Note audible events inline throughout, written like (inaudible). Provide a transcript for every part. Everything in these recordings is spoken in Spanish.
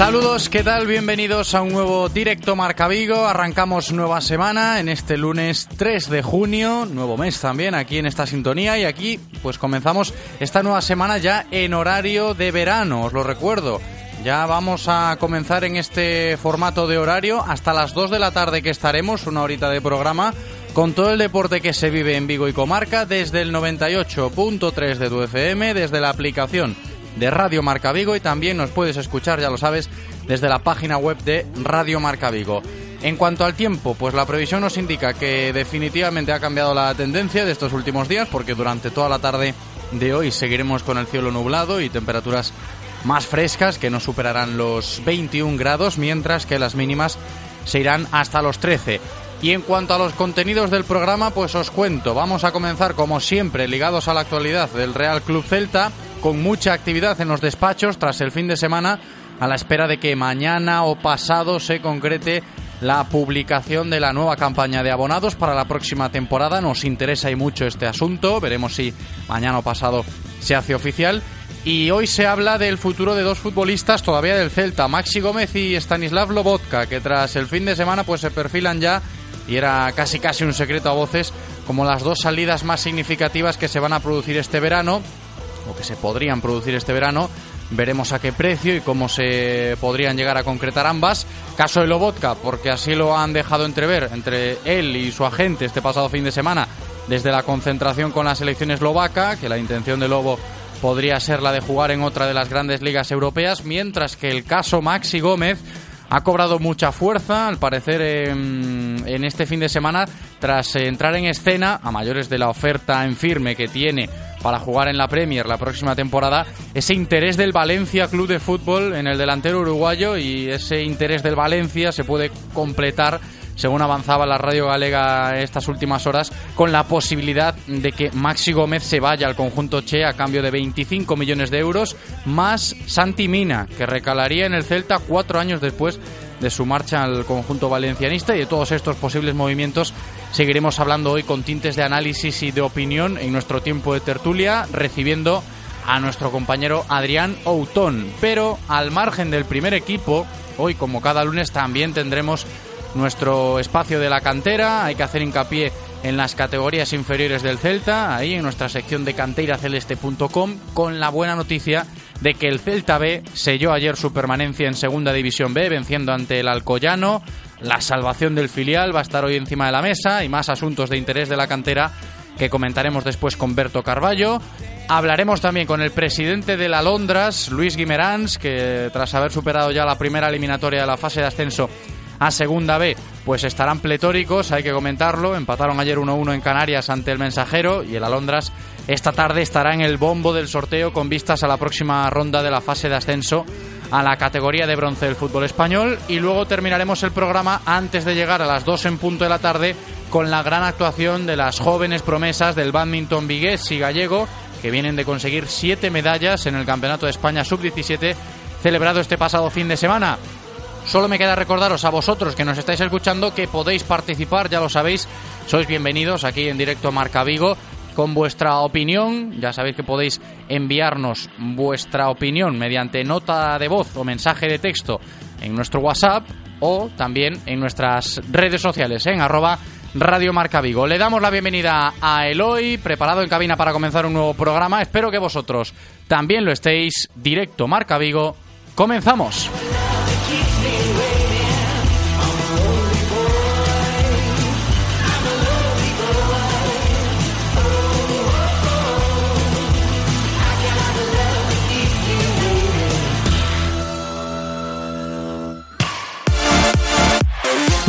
Saludos, ¿qué tal? Bienvenidos a un nuevo directo Marca Vigo. Arrancamos nueva semana en este lunes 3 de junio, nuevo mes también aquí en esta sintonía y aquí pues comenzamos esta nueva semana ya en horario de verano, os lo recuerdo. Ya vamos a comenzar en este formato de horario hasta las 2 de la tarde que estaremos, una horita de programa, con todo el deporte que se vive en Vigo y Comarca desde el 98.3 de tu FM, desde la aplicación de Radio Marca Vigo y también nos puedes escuchar, ya lo sabes, desde la página web de Radio Marca Vigo. En cuanto al tiempo, pues la previsión nos indica que definitivamente ha cambiado la tendencia de estos últimos días porque durante toda la tarde de hoy seguiremos con el cielo nublado y temperaturas más frescas que no superarán los 21 grados, mientras que las mínimas se irán hasta los 13. Y en cuanto a los contenidos del programa, pues os cuento, vamos a comenzar como siempre ligados a la actualidad del Real Club Celta con mucha actividad en los despachos tras el fin de semana a la espera de que mañana o pasado se concrete la publicación de la nueva campaña de abonados para la próxima temporada. Nos interesa y mucho este asunto. Veremos si mañana o pasado se hace oficial. Y hoy se habla del futuro de dos futbolistas todavía del Celta, Maxi Gómez y Stanislav Lobotka, que tras el fin de semana pues se perfilan ya y era casi casi un secreto a voces como las dos salidas más significativas que se van a producir este verano o que se podrían producir este verano. Veremos a qué precio y cómo se podrían llegar a concretar ambas. Caso de Lobotka, porque así lo han dejado entrever entre él y su agente este pasado fin de semana desde la concentración con la selección eslovaca, que la intención de Lobo podría ser la de jugar en otra de las grandes ligas europeas, mientras que el caso Maxi Gómez ha cobrado mucha fuerza, al parecer, en, en, este fin de semana, tras entrar en escena, a mayores de la oferta en firme que tiene para jugar en la Premier la próxima temporada, ese interés del Valencia Club de Fútbol en el delantero uruguayo y ese interés del Valencia se puede completar según avanzaba la radio galega estas últimas horas, con la posibilidad de que Maxi Gómez se vaya al conjunto Che a cambio de 25 millones de euros, más Santi Mina, que recalaría en el Celta cuatro años después de su marcha al conjunto valencianista y de todos estos posibles movimientos seguiremos hablando hoy con tintes de análisis y de opinión en nuestro tiempo de tertulia, recibiendo a nuestro compañero Adrián Outón. Pero al margen del primer equipo, hoy como cada lunes también tendremos nuestro espacio de la cantera. Hay que hacer hincapié en las categorías inferiores del Celta, ahí en nuestra sección de canteiraceleste.com, con la buena noticia de que el Celta B selló ayer su permanencia en Segunda División B, venciendo ante el Alcoyano. La salvación del filial va a estar hoy encima de la mesa y más asuntos de interés de la cantera que comentaremos después con Berto Carballo. Hablaremos también con el presidente de la Londras, Luis Guimerans, que tras haber superado ya la primera eliminatoria de la fase de ascenso a Segunda B, pues estarán pletóricos, hay que comentarlo. Empataron ayer 1-1 en Canarias ante el Mensajero y el Alondras esta tarde estará en el bombo del sorteo con vistas a la próxima ronda de la fase de ascenso a la categoría de bronce del fútbol español. Y luego terminaremos el programa antes de llegar a las 2 en punto de la tarde con la gran actuación de las jóvenes promesas del badminton vigués y gallego que vienen de conseguir siete medallas en el Campeonato de España Sub-17 celebrado este pasado fin de semana. Solo me queda recordaros a vosotros que nos estáis escuchando que podéis participar, ya lo sabéis, sois bienvenidos aquí en directo Marca Vigo con vuestra opinión. Ya sabéis que podéis enviarnos vuestra opinión mediante nota de voz o mensaje de texto en nuestro WhatsApp o también en nuestras redes sociales en arroba Radio Marca Vigo. Le damos la bienvenida a Eloy, preparado en cabina para comenzar un nuevo programa. Espero que vosotros también lo estéis. Directo Marca Vigo. Comenzamos.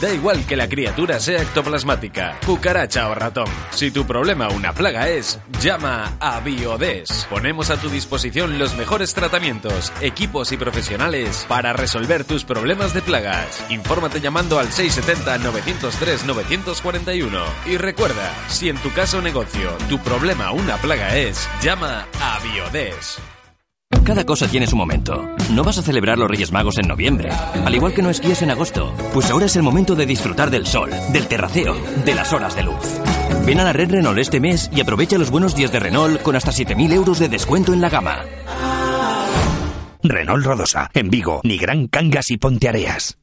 Da igual que la criatura sea ectoplasmática, cucaracha o ratón. Si tu problema una plaga es, llama a Biodes. Ponemos a tu disposición los mejores tratamientos, equipos y profesionales para resolver tus problemas de plagas. Infórmate llamando al 670-903-941. Y recuerda, si en tu caso o negocio tu problema una plaga es, llama a Biodes. Cada cosa tiene su momento. No vas a celebrar los Reyes Magos en noviembre, al igual que no esquías en agosto. Pues ahora es el momento de disfrutar del sol, del terraceo, de las horas de luz. Ven a la red Renault este mes y aprovecha los buenos días de Renault con hasta 7.000 euros de descuento en la gama. Renault Rodosa, en Vigo, Nigrán Cangas y Ponteareas.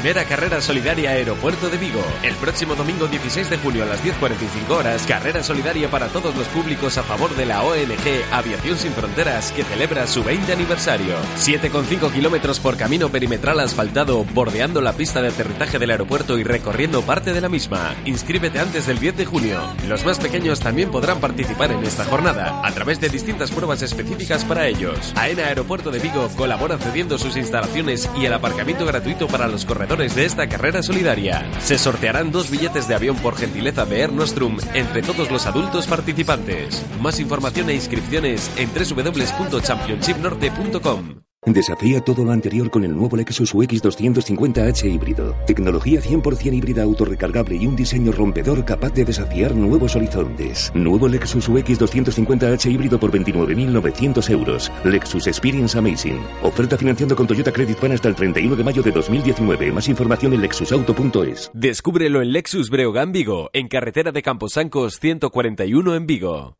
Primera carrera solidaria Aeropuerto de Vigo. El próximo domingo 16 de julio a las 10.45 horas, carrera solidaria para todos los públicos a favor de la ONG Aviación Sin Fronteras que celebra su 20 aniversario. 7,5 kilómetros por camino perimetral asfaltado, bordeando la pista de aterrizaje del aeropuerto y recorriendo parte de la misma. Inscríbete antes del 10 de junio. Los más pequeños también podrán participar en esta jornada a través de distintas pruebas específicas para ellos. AENA Aeropuerto de Vigo colabora cediendo sus instalaciones y el aparcamiento gratuito para los corredores de esta carrera solidaria. Se sortearán dos billetes de avión por gentileza de Air Nostrum entre todos los adultos participantes. Más información e inscripciones en www.championshipnorte.com. Desafía todo lo anterior con el nuevo Lexus UX 250h híbrido. Tecnología 100% híbrida autorrecargable y un diseño rompedor capaz de desafiar nuevos horizontes. Nuevo Lexus UX 250h híbrido por 29.900 euros. Lexus Experience Amazing. Oferta financiando con Toyota Credit Pan hasta el 31 de mayo de 2019. Más información en lexusauto.es. Descúbrelo en Lexus Breogán Vigo, en carretera de Camposancos 141 en Vigo.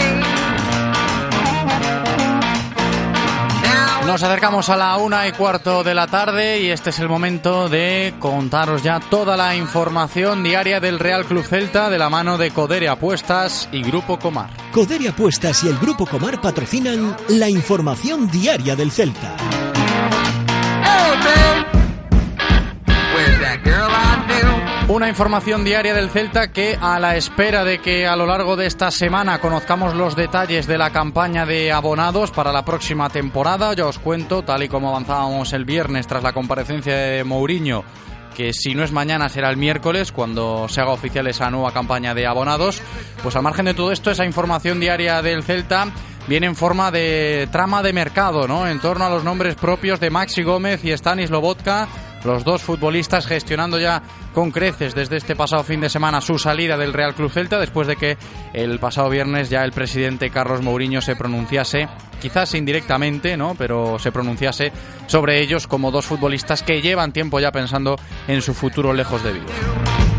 Nos acercamos a la una y cuarto de la tarde y este es el momento de contaros ya toda la información diaria del Real Club Celta de la mano de Codere Apuestas y Grupo Comar. Codere Apuestas y el Grupo Comar patrocinan la información diaria del Celta. Una información diaria del Celta que a la espera de que a lo largo de esta semana conozcamos los detalles de la campaña de abonados para la próxima temporada, ya os cuento, tal y como avanzábamos el viernes tras la comparecencia de Mourinho, que si no es mañana será el miércoles cuando se haga oficial esa nueva campaña de abonados. Pues al margen de todo esto, esa información diaria del Celta viene en forma de trama de mercado, ¿no? En torno a los nombres propios de Maxi Gómez y Stanis Lobotka los dos futbolistas gestionando ya con creces desde este pasado fin de semana su salida del Real Club Celta después de que el pasado viernes ya el presidente Carlos Mourinho se pronunciase, quizás indirectamente, ¿no? pero se pronunciase sobre ellos como dos futbolistas que llevan tiempo ya pensando en su futuro lejos de Vigo.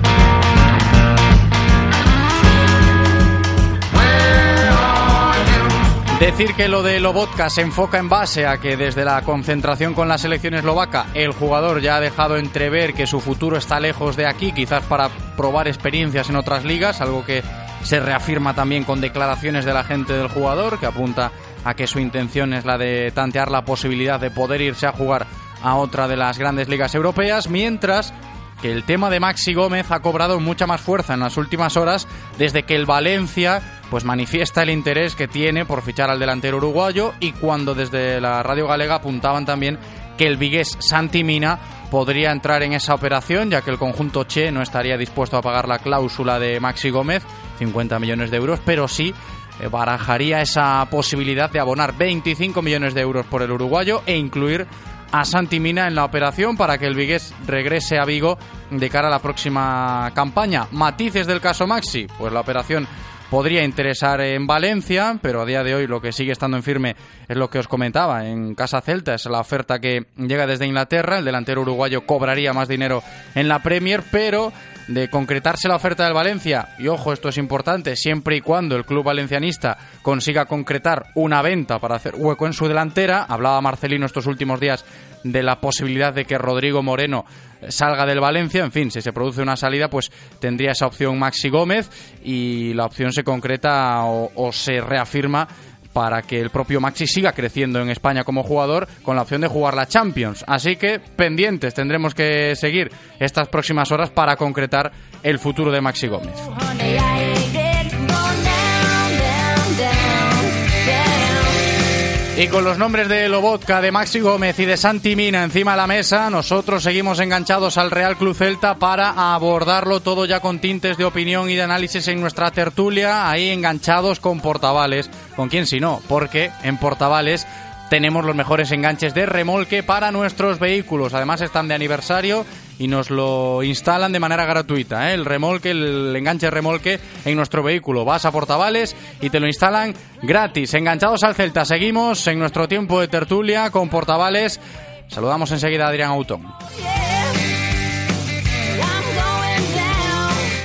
Decir que lo de Lobotka se enfoca en base a que desde la concentración con la selección eslovaca el jugador ya ha dejado entrever que su futuro está lejos de aquí, quizás para probar experiencias en otras ligas, algo que se reafirma también con declaraciones de la gente del jugador, que apunta a que su intención es la de tantear la posibilidad de poder irse a jugar a otra de las grandes ligas europeas, mientras que el tema de Maxi Gómez ha cobrado mucha más fuerza en las últimas horas desde que el Valencia pues manifiesta el interés que tiene por fichar al delantero uruguayo y cuando desde la radio galega apuntaban también que el vigués Santi Mina podría entrar en esa operación ya que el conjunto Che no estaría dispuesto a pagar la cláusula de Maxi Gómez, 50 millones de euros, pero sí eh, barajaría esa posibilidad de abonar 25 millones de euros por el uruguayo e incluir a Santi Mina en la operación para que el Vigués regrese a Vigo de cara a la próxima campaña. Matices del caso Maxi, pues la operación podría interesar en Valencia, pero a día de hoy lo que sigue estando en firme es lo que os comentaba. En Casa Celta es la oferta que llega desde Inglaterra. El delantero uruguayo cobraría más dinero en la Premier, pero de concretarse la oferta del Valencia, y ojo, esto es importante, siempre y cuando el club valencianista consiga concretar una venta para hacer hueco en su delantera, hablaba Marcelino estos últimos días de la posibilidad de que Rodrigo Moreno salga del Valencia. En fin, si se produce una salida, pues tendría esa opción Maxi Gómez y la opción se concreta o, se reafirma para que el propio Maxi siga creciendo en España como jugador con la opción de jugar la Champions. Así que pendientes tendremos que seguir estas próximas horas para concretar el futuro de Maxi Gómez. Y con los nombres de Lobotka, de Maxi Gómez y de Santi Mina encima de la mesa, nosotros seguimos enganchados al Real Club Celta para abordarlo todo ya con tintes de opinión y de análisis en nuestra tertulia, ahí enganchados con Portavales. ¿Con quién si no? Porque en Portavales tenemos los mejores enganches de remolque para nuestros vehículos. Además están de aniversario y nos lo instalan de manera gratuita. ¿eh? El remolque, el enganche remolque en nuestro vehículo. Vas a Portavales y te lo instalan gratis. Enganchados al Celta. Seguimos en nuestro tiempo de tertulia con Portavales. Saludamos enseguida a Adrián Autón.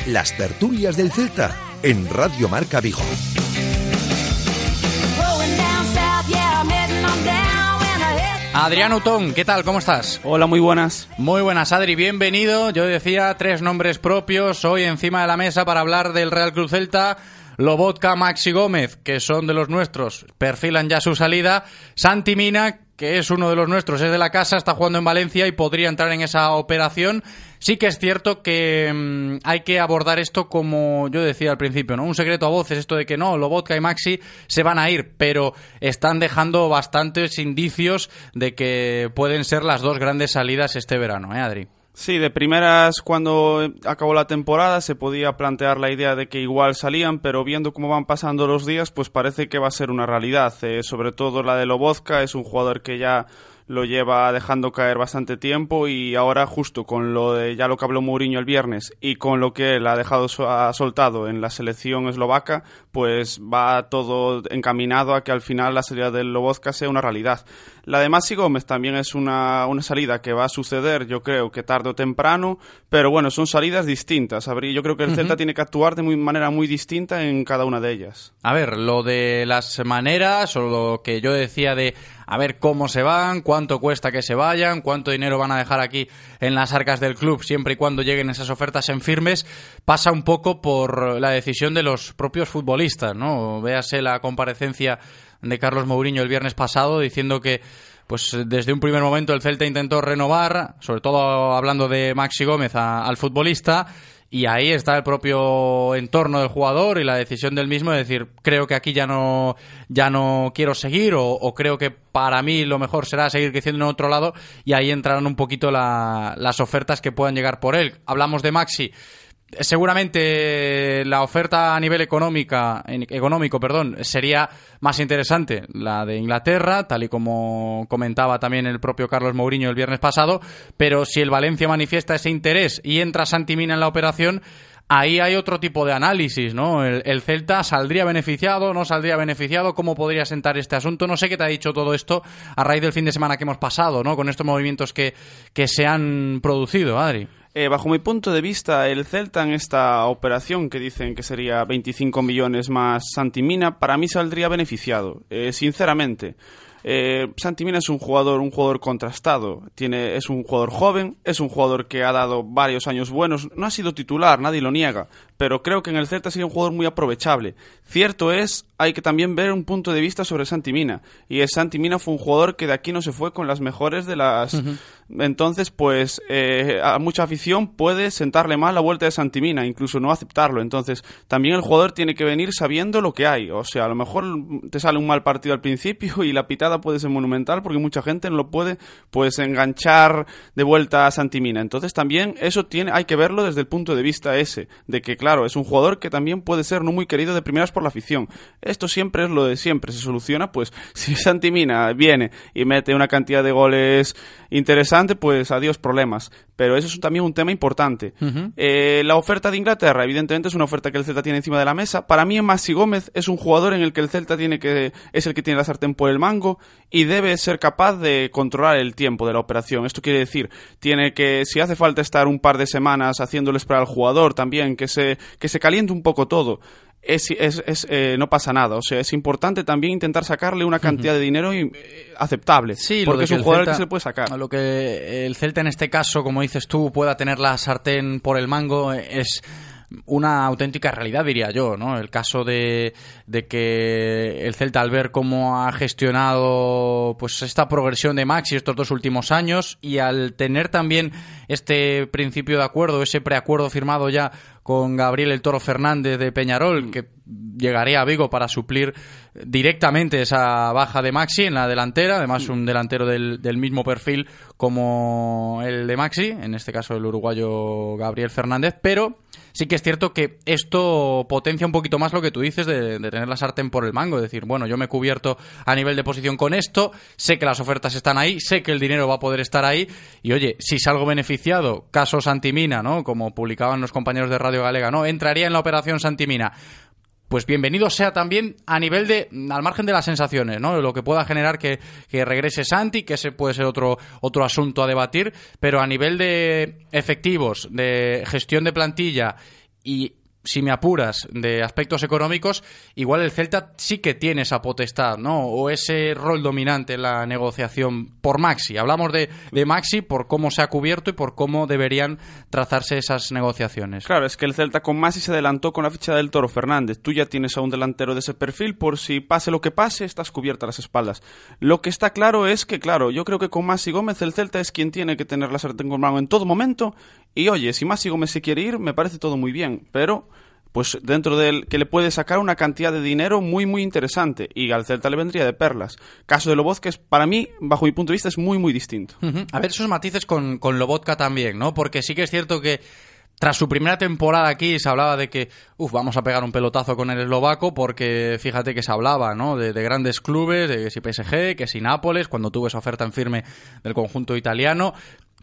Las tertulias del Celta en Radio Marca Vigo. Adrián Utón, ¿qué tal? ¿Cómo estás? Hola, muy buenas. Muy buenas, Adri, bienvenido. Yo decía tres nombres propios hoy encima de la mesa para hablar del Real Cruz Celta. Lobotka, Maxi Gómez, que son de los nuestros, perfilan ya su salida. Santi Mina, que es uno de los nuestros, es de la casa, está jugando en Valencia y podría entrar en esa operación. Sí que es cierto que mm, hay que abordar esto como yo decía al principio, ¿no? Un secreto a voces, esto de que no, Lobotka y Maxi se van a ir, pero están dejando bastantes indicios de que pueden ser las dos grandes salidas este verano, ¿eh, Adri? Sí, de primeras cuando acabó la temporada se podía plantear la idea de que igual salían, pero viendo cómo van pasando los días, pues parece que va a ser una realidad. Eh, sobre todo la de Lobozka, es un jugador que ya lo lleva dejando caer bastante tiempo y ahora justo con lo de ya lo que habló Mourinho el viernes y con lo que él ha dejado ha soltado en la selección eslovaca, pues va todo encaminado a que al final la salida del Lobozka sea una realidad. La de Masi Gómez también es una, una salida que va a suceder, yo creo que tarde o temprano, pero bueno, son salidas distintas. Yo creo que el Celta tiene que actuar de muy, manera muy distinta en cada una de ellas. A ver, lo de las maneras o lo que yo decía de a ver cómo se van, cuánto cuesta que se vayan, cuánto dinero van a dejar aquí en las arcas del club siempre y cuando lleguen esas ofertas en firmes, pasa un poco por la decisión de los propios futbolistas, ¿no? Véase la comparecencia de Carlos Mourinho el viernes pasado diciendo que pues desde un primer momento el Celta intentó renovar, sobre todo hablando de Maxi Gómez al futbolista y ahí está el propio entorno del jugador y la decisión del mismo de decir creo que aquí ya no ya no quiero seguir o, creo que para mí lo mejor será seguir creciendo en otro lado y ahí entrarán un poquito las ofertas que puedan llegar por él hablamos de Maxi Seguramente la oferta a nivel económica, económico perdón, sería más interesante la de Inglaterra, tal y como comentaba también el propio Carlos Mourinho el viernes pasado, pero si el Valencia manifiesta ese interés y entra Santi Mina en la operación, ahí hay otro tipo de análisis, ¿no? El, el Celta saldría beneficiado, no saldría beneficiado, cómo podría sentar este asunto. No sé qué te ha dicho todo esto a raíz del fin de semana que hemos pasado, ¿no? Con estos movimientos que, que se han producido, Adri. Eh, bajo mi punto de vista, el Celta en esta operación que dicen que sería 25 millones más Santimina, para mí saldría beneficiado, eh, sinceramente. Eh, Santimina es un jugador, un jugador contrastado. Tiene, es un jugador joven, es un jugador que ha dado varios años buenos. No ha sido titular, nadie lo niega, pero creo que en el Celta sería un jugador muy aprovechable. Cierto es, hay que también ver un punto de vista sobre Santimina. Y es Santimina fue un jugador que de aquí no se fue con las mejores de las. Entonces, pues, eh, a mucha afición puede sentarle mal la vuelta de Santimina, incluso no aceptarlo. Entonces, también el jugador tiene que venir sabiendo lo que hay. O sea, a lo mejor te sale un mal partido al principio (laughs) y la pitada puede ser monumental porque mucha gente no lo puede, pues, enganchar de vuelta a Santimina. Entonces, también eso tiene, hay que verlo desde el punto de vista ese, de que, claro, es un jugador que también puede ser no muy querido de primeras por la afición. Esto siempre es lo de siempre, se soluciona, pues, (laughs) si Santimina viene y mete una cantidad de goles interesante, pues adiós problemas. Pero eso es también un tema importante. Eh, la oferta de Inglaterra, evidentemente, es una oferta que el Celta tiene encima de la mesa. Para mí, Maxi Gómez es un jugador en el que el Celta tiene que es el que tiene la sartén por el mango y debe ser capaz de controlar el tiempo de la operación. Esto quiere decir, tiene que, si hace falta estar un par de semanas haciéndole esperar al jugador también, que se, que se caliente un poco todo. Es, es, es, eh, no pasa nada. O sea, es importante también intentar sacarle una cantidad de dinero y, eh, aceptable. Sí, porque es un jugador Celta- que se le puede sacar. Lo que el Celta en este caso, como dices tú, pueda tener la sartén por el mango es una auténtica realidad, diría yo, ¿no? El caso de, de que el Celta, al ver cómo ha gestionado pues esta progresión de Maxi estos dos últimos años y al tener también este principio de acuerdo, ese preacuerdo firmado ya con Gabriel el Toro Fernández de Peñarol, que llegaría a Vigo para suplir directamente esa baja de Maxi en la delantera, además un delantero del, del mismo perfil como el de Maxi, en este caso el uruguayo Gabriel Fernández, pero sí que es cierto que esto potencia un poquito más lo que tú dices de, de tener la sartén por el mango, es decir, bueno, yo me he cubierto a nivel de posición con esto, sé que las ofertas están ahí, sé que el dinero va a poder estar ahí, y oye, si salgo beneficiado, caso Santimina, ¿no? Como publicaban los compañeros de Radio Galega, ¿no? Entraría en la operación Santimina pues bienvenido sea también a nivel de, al margen de las sensaciones, ¿no? Lo que pueda generar que, que regrese Santi, que ese puede ser otro, otro asunto a debatir, pero a nivel de efectivos, de gestión de plantilla y si me apuras, de aspectos económicos, igual el Celta sí que tiene esa potestad, ¿no? O ese rol dominante en la negociación por Maxi. Hablamos de, Maxi por cómo se ha cubierto y por cómo deberían trazarse esas negociaciones. Claro, es que el Celta con Masi se adelantó con la ficha del Toro Fernández. Tú ya tienes a un delantero de ese perfil, por si pase lo que pase, estás cubierta las espaldas. Lo que está claro es que, claro, yo creo que con Masi Gómez el Celta es quien tiene que tener la sartén con mano en todo momento. Y oye, si Masi Gómez se quiere ir, me parece todo muy bien, pero pues dentro del que le puede sacar una cantidad de dinero muy muy interesante y al Celta le vendría de perlas. Caso de Lobotka es para mí, bajo mi punto de vista, es muy muy distinto. A ver esos matices con, con Lobotka también, ¿no? Porque sí que es cierto que tras su primera temporada aquí se hablaba de que, uff, vamos a pegar un pelotazo con el eslovaco porque fíjate que se hablaba, ¿no? De, de grandes clubes, de que si PSG, que si Nápoles, cuando tuvo esa oferta en firme del conjunto italiano,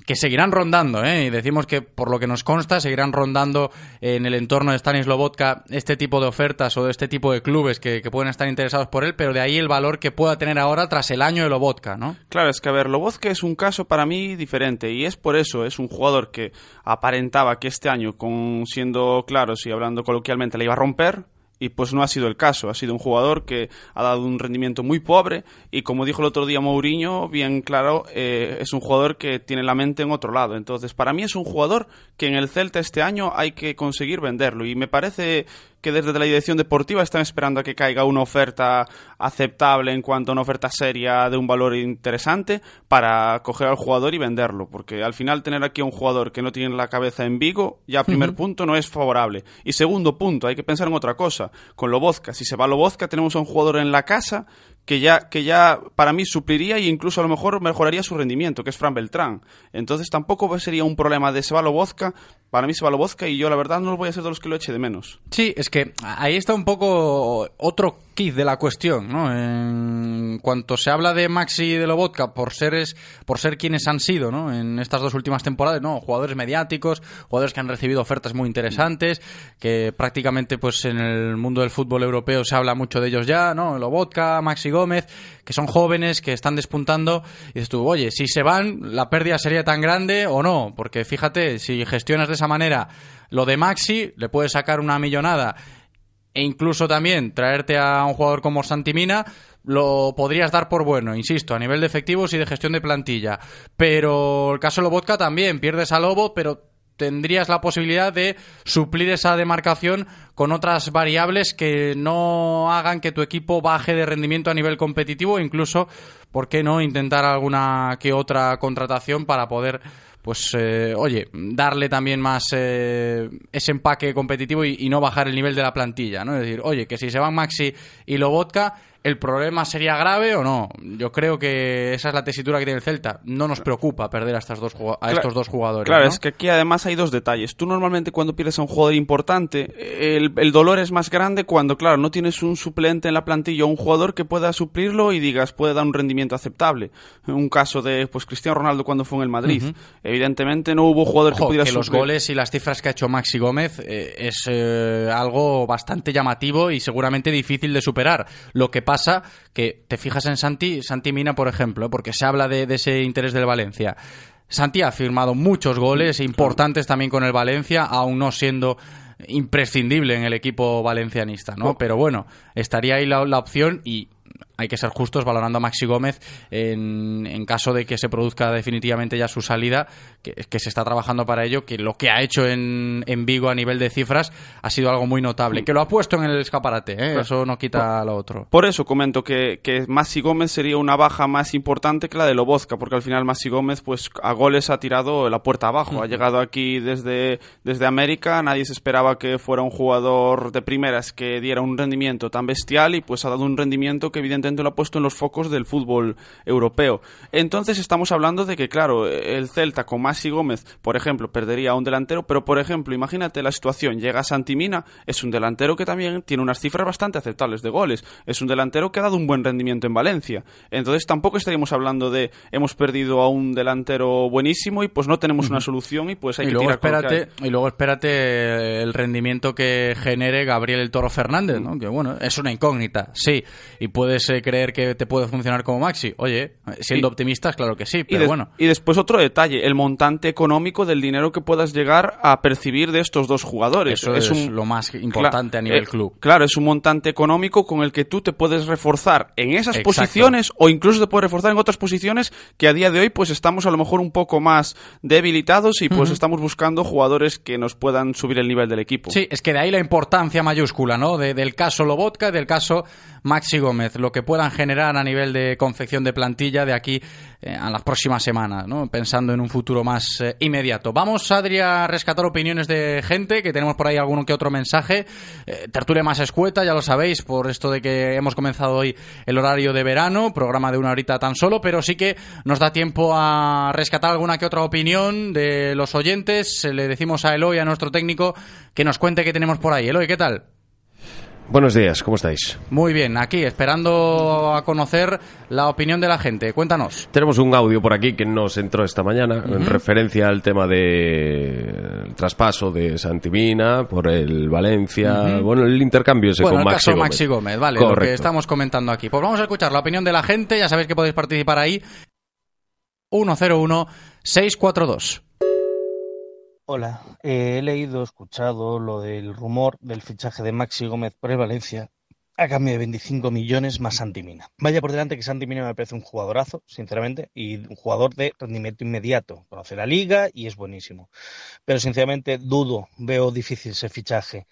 que seguirán rondando, ¿eh? Y decimos que, por lo que nos consta, seguirán rondando en el entorno de Stanis Lobotka este tipo de ofertas o de este tipo de clubes que, que pueden estar interesados por él, pero de ahí el valor que pueda tener ahora tras el año de Lobotka, ¿no? Claro, es que a ver, Lobotka es un caso para mí diferente y es por eso, es un jugador que aparentaba que este año, con siendo claros y hablando coloquialmente, le iba a romper y pues no ha sido el caso. Ha sido un jugador que ha dado un rendimiento muy pobre y como dijo el otro día Mourinho, bien claro, eh, es un jugador que tiene la mente en otro lado. Entonces, para mí es un jugador que en el Celta este año hay que conseguir venderlo y me parece que desde la dirección deportiva están esperando a que caiga una oferta aceptable en cuanto a una oferta seria de un valor interesante para coger al jugador y venderlo, porque al final tener aquí a un jugador que no tiene la cabeza en Vigo, ya primer punto no es favorable. Y segundo punto, hay que pensar en otra cosa, con Lobozka, si se va Lobozka tenemos a un jugador en la casa que ya, que ya para mí supliría e incluso a lo mejor mejoraría su rendimiento, que es Fran Beltrán. Entonces tampoco sería un problema de se va vodka, para mí se va vodka y yo la verdad no voy a ser de los que lo eche de menos. Sí, es que ahí está un poco otro kit de la cuestión, ¿no? En cuanto se habla de Maxi y de Lobotka por seres, por ser quienes han sido, ¿no? En estas dos últimas temporadas, ¿no? Jugadores mediáticos, jugadores que han recibido ofertas muy interesantes, que prácticamente pues en el mundo del fútbol europeo se habla mucho de ellos ya, ¿no? Lobotka, Maxi Gómez, que son jóvenes, que están despuntando, y dices tú, oye, si se van, la pérdida sería tan grande o no, porque fíjate, si gestionas de esa manera lo de Maxi, le puedes sacar una millonada e incluso también traerte a un jugador como Santimina, lo podrías dar por bueno, insisto, a nivel de efectivos y de gestión de plantilla. Pero el caso de Lobotka también, pierdes a Lobo, pero tendrías la posibilidad de suplir esa demarcación con otras variables que no hagan que tu equipo baje de rendimiento a nivel competitivo, incluso, ¿por qué no intentar alguna que otra contratación para poder pues eh, oye, darle también más eh, ese empaque competitivo y, no bajar el nivel de la plantilla, ¿no? Es decir, oye, que si se van Maxi y Lobotka, ¿El problema sería grave o no? Yo creo que esa es la tesitura que tiene el Celta. No nos preocupa perder a, estas dos, a estos dos jugadores. Claro, es que aquí además hay dos detalles. Tú normalmente cuando pierdes a un jugador importante, el, el, dolor es más grande cuando, claro, no tienes un suplente en la plantilla o un jugador que pueda suplirlo y digas, puede dar un rendimiento aceptable. Un caso de pues Cristiano Ronaldo cuando fue en el Madrid. Uh -huh. Evidentemente no hubo jugador Ojo, que pudiera que los goles y las cifras que ha hecho Maxi Gómez eh, es eh, algo bastante llamativo y seguramente difícil de superar. Lo que pasa pasa que te fijas en Santi, Santi Mina, por ejemplo, porque se habla de, de ese interés del Valencia. Santi ha firmado muchos goles importantes también con el Valencia, aún no siendo imprescindible en el equipo valencianista, ¿no? Pero bueno, estaría ahí la, la opción y hay que ser justos valorando a Maxi Gómez en, en, caso de que se produzca definitivamente ya su salida, que, que, se está trabajando para ello, que lo que ha hecho en, en, Vigo a nivel de cifras ha sido algo muy notable, que lo ha puesto en el escaparate, ¿eh? eso no quita por, lo otro. Por eso comento que, que Maxi Gómez sería una baja más importante que la de Lobozka, porque al final Maxi Gómez pues a goles ha tirado la puerta abajo, uh -huh. ha llegado aquí desde, desde América, nadie se esperaba que fuera un jugador de primeras que diera un rendimiento tan bestial y pues ha dado un rendimiento que evidentemente lo ha puesto en los focos del fútbol europeo. Entonces estamos hablando de que, claro, el Celta con Maxi Gómez, por ejemplo, perdería a un delantero, pero por ejemplo, imagínate la situación, llega Santimina, es un delantero que también tiene unas cifras bastante aceptables de goles, es un delantero que ha dado un buen rendimiento en Valencia. Entonces tampoco estaríamos hablando de hemos perdido a un delantero buenísimo y pues no tenemos una solución y pues hay y que luego tirar espérate, Y luego espérate el rendimiento que genere Gabriel el Toro Fernández, ¿no? Que bueno, es una incógnita, sí, y puedes creer que te puede funcionar como Maxi. Oye, siendo y, optimistas, claro que sí, pero y de, bueno. Y después otro detalle, el montante económico del dinero que puedas llegar a percibir de estos dos jugadores. Eso es, es un, lo más importante a nivel eh, club. Claro, es un montante económico con el que tú te puedes reforzar en esas Exacto. posiciones o incluso te puedes reforzar en otras posiciones que a día de hoy pues estamos a lo mejor un poco más debilitados y pues uh -huh. estamos buscando jugadores que nos puedan subir el nivel del equipo. Sí, es que de ahí la importancia mayúscula, ¿no? De, del caso Lobotka y del caso Maxi Gómez, lo que puedan generar a nivel de confección de plantilla de aquí eh, a las próximas semanas, ¿no? pensando en un futuro más eh, inmediato. Vamos, Adri, a rescatar opiniones de gente, que tenemos por ahí alguno que otro mensaje. Eh, tertulia más escueta, ya lo sabéis, por esto de que hemos comenzado hoy el horario de verano, programa de una horita tan solo, pero sí que nos da tiempo a rescatar alguna que otra opinión de los oyentes. Le decimos a Eloy, a nuestro técnico, que nos cuente qué tenemos por ahí. Eloy, ¿qué tal? Buenos días, ¿cómo estáis? Muy bien, aquí esperando a conocer la opinión de la gente. Cuéntanos. Tenemos un audio por aquí que nos entró esta mañana uh -huh. en referencia al tema de el traspaso de Santimina por el Valencia, uh -huh. bueno, el intercambio ese bueno, con el Maxi caso Gómez. Maxi Gómez, vale, Correcto. lo que estamos comentando aquí. Pues vamos a escuchar la opinión de la gente, ya sabéis que podéis participar ahí. 101 642. Hola, eh, he leído, escuchado lo del rumor del fichaje de Maxi Gómez por el Valencia a cambio de 25 millones más Santimina. Vaya por delante que Santimina me parece un jugadorazo, sinceramente, y un jugador de rendimiento inmediato. Conoce la liga y es buenísimo. Pero sinceramente dudo, veo difícil ese fichaje.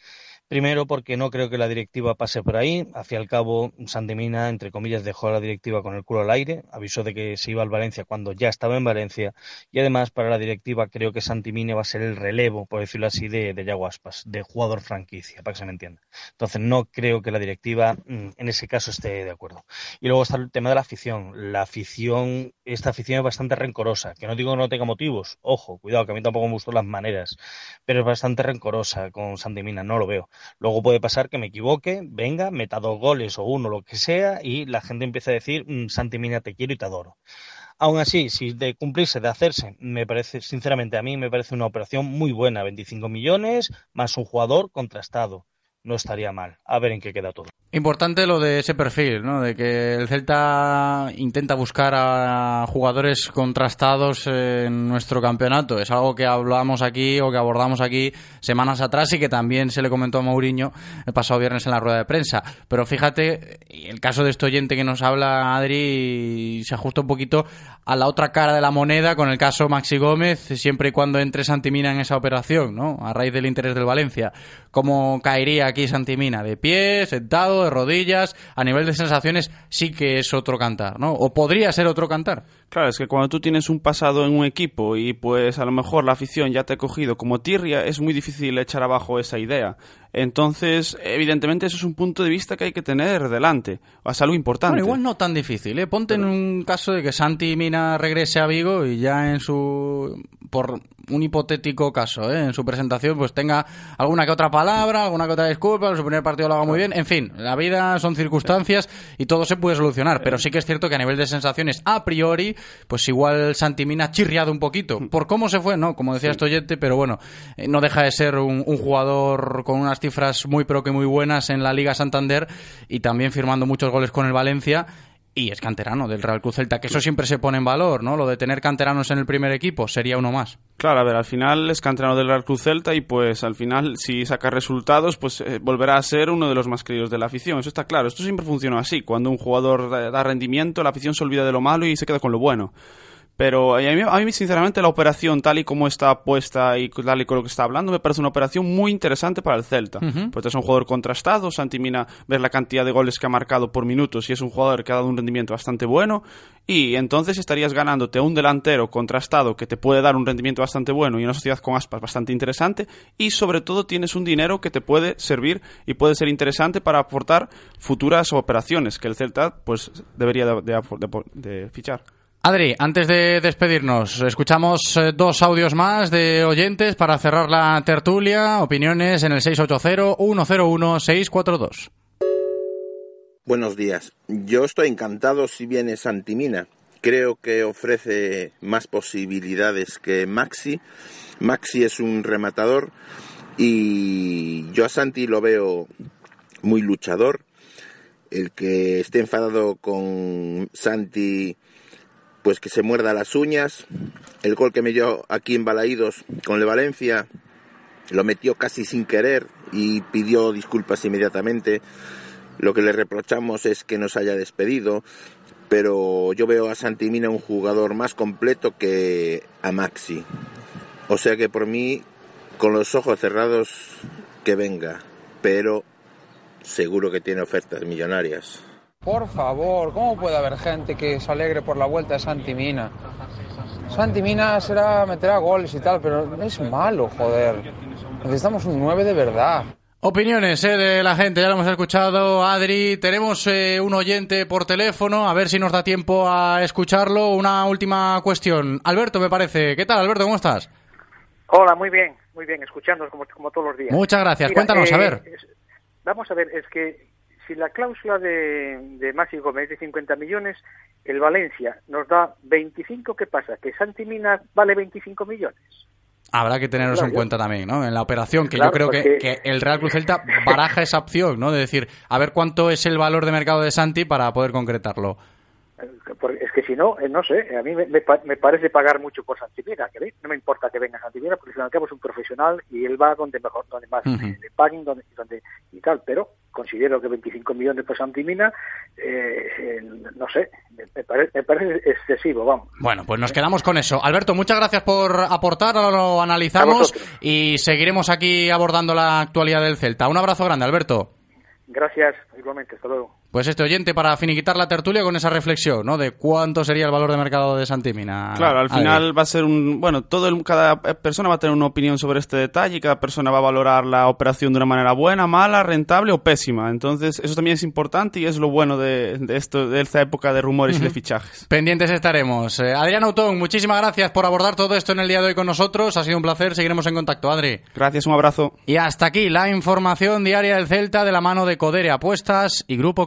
Primero, porque no creo que la directiva pase por ahí. Hacia el cabo, Santimina, entre comillas, dejó a la directiva con el culo al aire. Avisó de que se iba al Valencia cuando ya estaba en Valencia. Y además, para la directiva, creo que Santimina va a ser el relevo, por decirlo así, de, de Yaguaspas, de jugador franquicia, para que se me entienda. Entonces, no creo que la directiva mm, en ese caso esté de acuerdo. Y luego está el tema de la afición. La afición, esta afición es bastante rencorosa. Que no digo que no tenga motivos. Ojo, cuidado, que a mí tampoco me gustan las maneras. Pero es bastante rencorosa con Santimina. No lo veo. Luego puede pasar que me equivoque, venga, meta dos goles o uno, lo que sea, y la gente empieza a decir, mm, Santi Mina, te quiero y te adoro. Aún así, si de cumplirse, de hacerse, me parece, sinceramente, a mí me parece una operación muy buena. 25 millones más un jugador contrastado. No estaría mal. A ver en qué queda todo. Importante lo de ese perfil, ¿no? De que el Celta intenta buscar a jugadores contrastados en nuestro campeonato. Es algo que hablamos aquí o que abordamos aquí semanas atrás y que también se le comentó a Mourinho el pasado viernes en la rueda de prensa. Pero fíjate, el caso de este oyente que nos habla, Adri, se ajusta un poquito a la otra cara de la moneda con el caso Maxi Gómez, siempre y cuando entre Santimina en esa operación, ¿no? A raíz del interés del Valencia. ¿Cómo caería aquí Santimina? ¿De pie, sentado, de rodillas? A nivel de sensaciones sí que es otro cantar, ¿no? O podría ser otro cantar. Claro, es que cuando tú tienes un pasado en un equipo y pues a lo mejor la afición ya te ha cogido como tirria, es muy difícil echar abajo esa idea. Entonces, evidentemente, eso es un punto de vista que hay que tener delante. Es algo importante. Bueno, igual no tan difícil, ¿eh? Ponte en un caso de que Santi Mina regrese a Vigo y ya en su... por un hipotético caso, ¿eh? En su presentación, pues tenga alguna que otra palabra, alguna que otra disculpa, su primer partido lo haga muy bien. En fin, la vida son circunstancias y todo se puede solucionar. Pero sí que es cierto que a nivel de sensaciones, a priori, pues igual Santi Mina ha chirriado un poquito. Por cómo se fue, ¿no? Como decía este oyente, pero bueno, eh, no deja de ser un, un jugador con unas cifras muy pero que muy buenas en la Liga Santander y también firmando muchos goles con el Valencia y es canterano del Real Cruz Celta, que eso siempre se pone en valor, ¿no? Lo de tener canteranos en el primer equipo sería uno más. Claro, a ver, al final es canterano del Real Cruz Celta y pues al final si saca resultados pues eh, volverá a ser uno de los más queridos de la afición, eso está claro. Esto siempre funciona así, cuando un jugador da, da rendimiento la afición se olvida de lo malo y se queda con lo bueno. Pero a mí, a mí, sinceramente, la operación, tal y como está puesta y tal y con lo que está hablando, me parece una operación muy interesante para el Celta. Pues es un jugador contrastado. Santimina, ver la cantidad de goles que ha marcado por minutos y es un jugador que ha dado un rendimiento bastante bueno. Y entonces estarías ganándote un delantero contrastado que te puede dar un rendimiento bastante bueno y una sociedad con aspas bastante interesante. Y sobre todo tienes un dinero que te puede servir y puede ser interesante para aportar futuras operaciones que el Celta pues debería de, de, de, de fichar. Adri, antes de despedirnos, escuchamos eh, dos audios más de oyentes para cerrar la tertulia. Opiniones en el 680-101-642. Buenos días. Yo estoy encantado si viene Santimina. Creo que ofrece más posibilidades que Maxi. Maxi es un rematador y yo a Santi lo veo muy luchador. El que esté enfadado con Santi pues que se muerda las uñas. El gol que me dio aquí en Balaídos con el Valencia lo metió casi sin querer y pidió disculpas inmediatamente. Lo que le reprochamos es que nos haya despedido, pero yo veo a Santimina un jugador más completo que a Maxi. O sea que por mí, con los ojos cerrados, que venga, pero seguro que tiene ofertas millonarias. Por favor, ¿cómo puede haber gente que se alegre por la vuelta de Santi Mina? Santi Mina será, meterá goles y tal, pero es malo, joder. Necesitamos un 9 de verdad. Opiniones eh, de la gente, ya lo hemos escuchado, Adri. Tenemos eh, un oyente por teléfono, a ver si nos da tiempo a escucharlo. Una última cuestión. Alberto, me parece. ¿Qué tal, Alberto? ¿Cómo estás? Hola, muy bien, muy bien, escuchándonos como, como todos los días. Muchas gracias. Mira, Cuéntanos, eh, a ver. Es, vamos a ver, es que si la cláusula de, de Maxi Gómez es de 50 millones, el Valencia nos da 25, ¿qué pasa? ¿Que Santi Mina vale 25 millones? Habrá que tenerlos Claro, en cuenta también, ¿no? En la operación, que Claro, yo creo que, porque- que el Real Cruz Celta baraja esa opción, ¿no? De decir, a ver cuánto es el valor de mercado de Santi para poder concretarlo. Es que si no, eh, no sé, a mí me, me, me parece pagar mucho por Santimina, que no me importa que venga Santimina, porque al cabo es un profesional y él va donde mejor, donde más le paguen, donde, donde y tal, pero considero que 25 millones por Santimina, eh, eh, no sé, me, pare, me, parece excesivo, vamos. Bueno, pues nos quedamos con eso. Alberto, muchas gracias por aportar, ahora lo analizamos y seguiremos aquí abordando la actualidad del Celta. Un abrazo grande, Alberto. Gracias, igualmente, hasta luego. Pues este oyente, para finiquitar la tertulia con esa reflexión, ¿no? De cuánto sería el valor de mercado de Santimina. Claro, al final va a ser un... Bueno, todo el, cada persona va a tener una opinión sobre este detalle y cada persona va a valorar la operación de una manera buena, mala, rentable o pésima. Entonces, eso también es importante y es lo bueno de, de esto, de esta época de rumores uh -huh. y de fichajes. Pendientes estaremos. Eh, Adrián Autón, muchísimas gracias por abordar todo esto en el día de hoy con nosotros. Ha sido un placer. Seguiremos en contacto, Adri. Gracias, un abrazo. Y hasta aquí la información diaria del Celta de la mano de Codere Apuestas y Grupo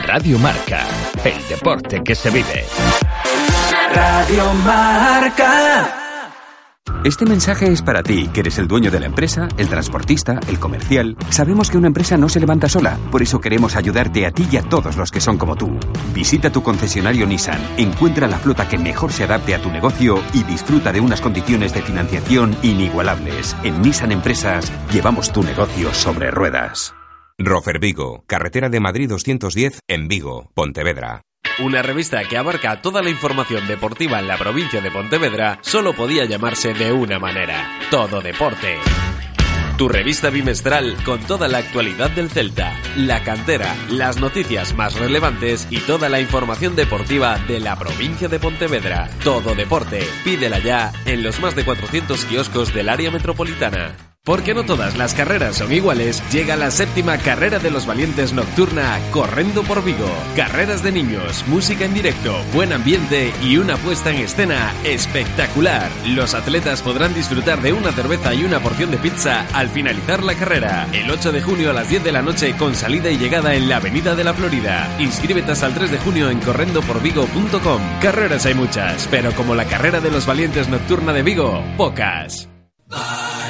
Radio Marca, el deporte que se vive. Radio Marca. Este mensaje es para ti, que eres el dueño de la empresa, el transportista, el comercial. Sabemos que una empresa no se levanta sola, por eso queremos ayudarte a ti y a todos los que son como tú. Visita tu concesionario Nissan, encuentra la flota que mejor se adapte a tu negocio y disfruta de unas condiciones de financiación inigualables. En Nissan Empresas llevamos tu negocio sobre ruedas. Rofer Vigo, carretera de Madrid 210 en Vigo, Pontevedra. Una revista que abarca toda la información deportiva en la provincia de Pontevedra solo podía llamarse de una manera, Todo Deporte. Tu revista bimestral con toda la actualidad del Celta, la cantera, las noticias más relevantes y toda la información deportiva de la provincia de Pontevedra. Todo Deporte, pídela ya en los más de 400 kioscos del área metropolitana. Porque no todas las carreras son iguales, llega la séptima carrera de los valientes nocturna Correndo por Vigo. Carreras de niños, música en directo, buen ambiente y una puesta en escena espectacular. Los atletas podrán disfrutar de una cerveza y una porción de pizza al finalizar la carrera. El 8 de junio a las 10 de la noche con salida y llegada en la Avenida de la Florida. Inscríbete hasta el 3 de junio en correndoporvigo.com. Carreras hay muchas, pero como la carrera de los valientes nocturna de Vigo, pocas.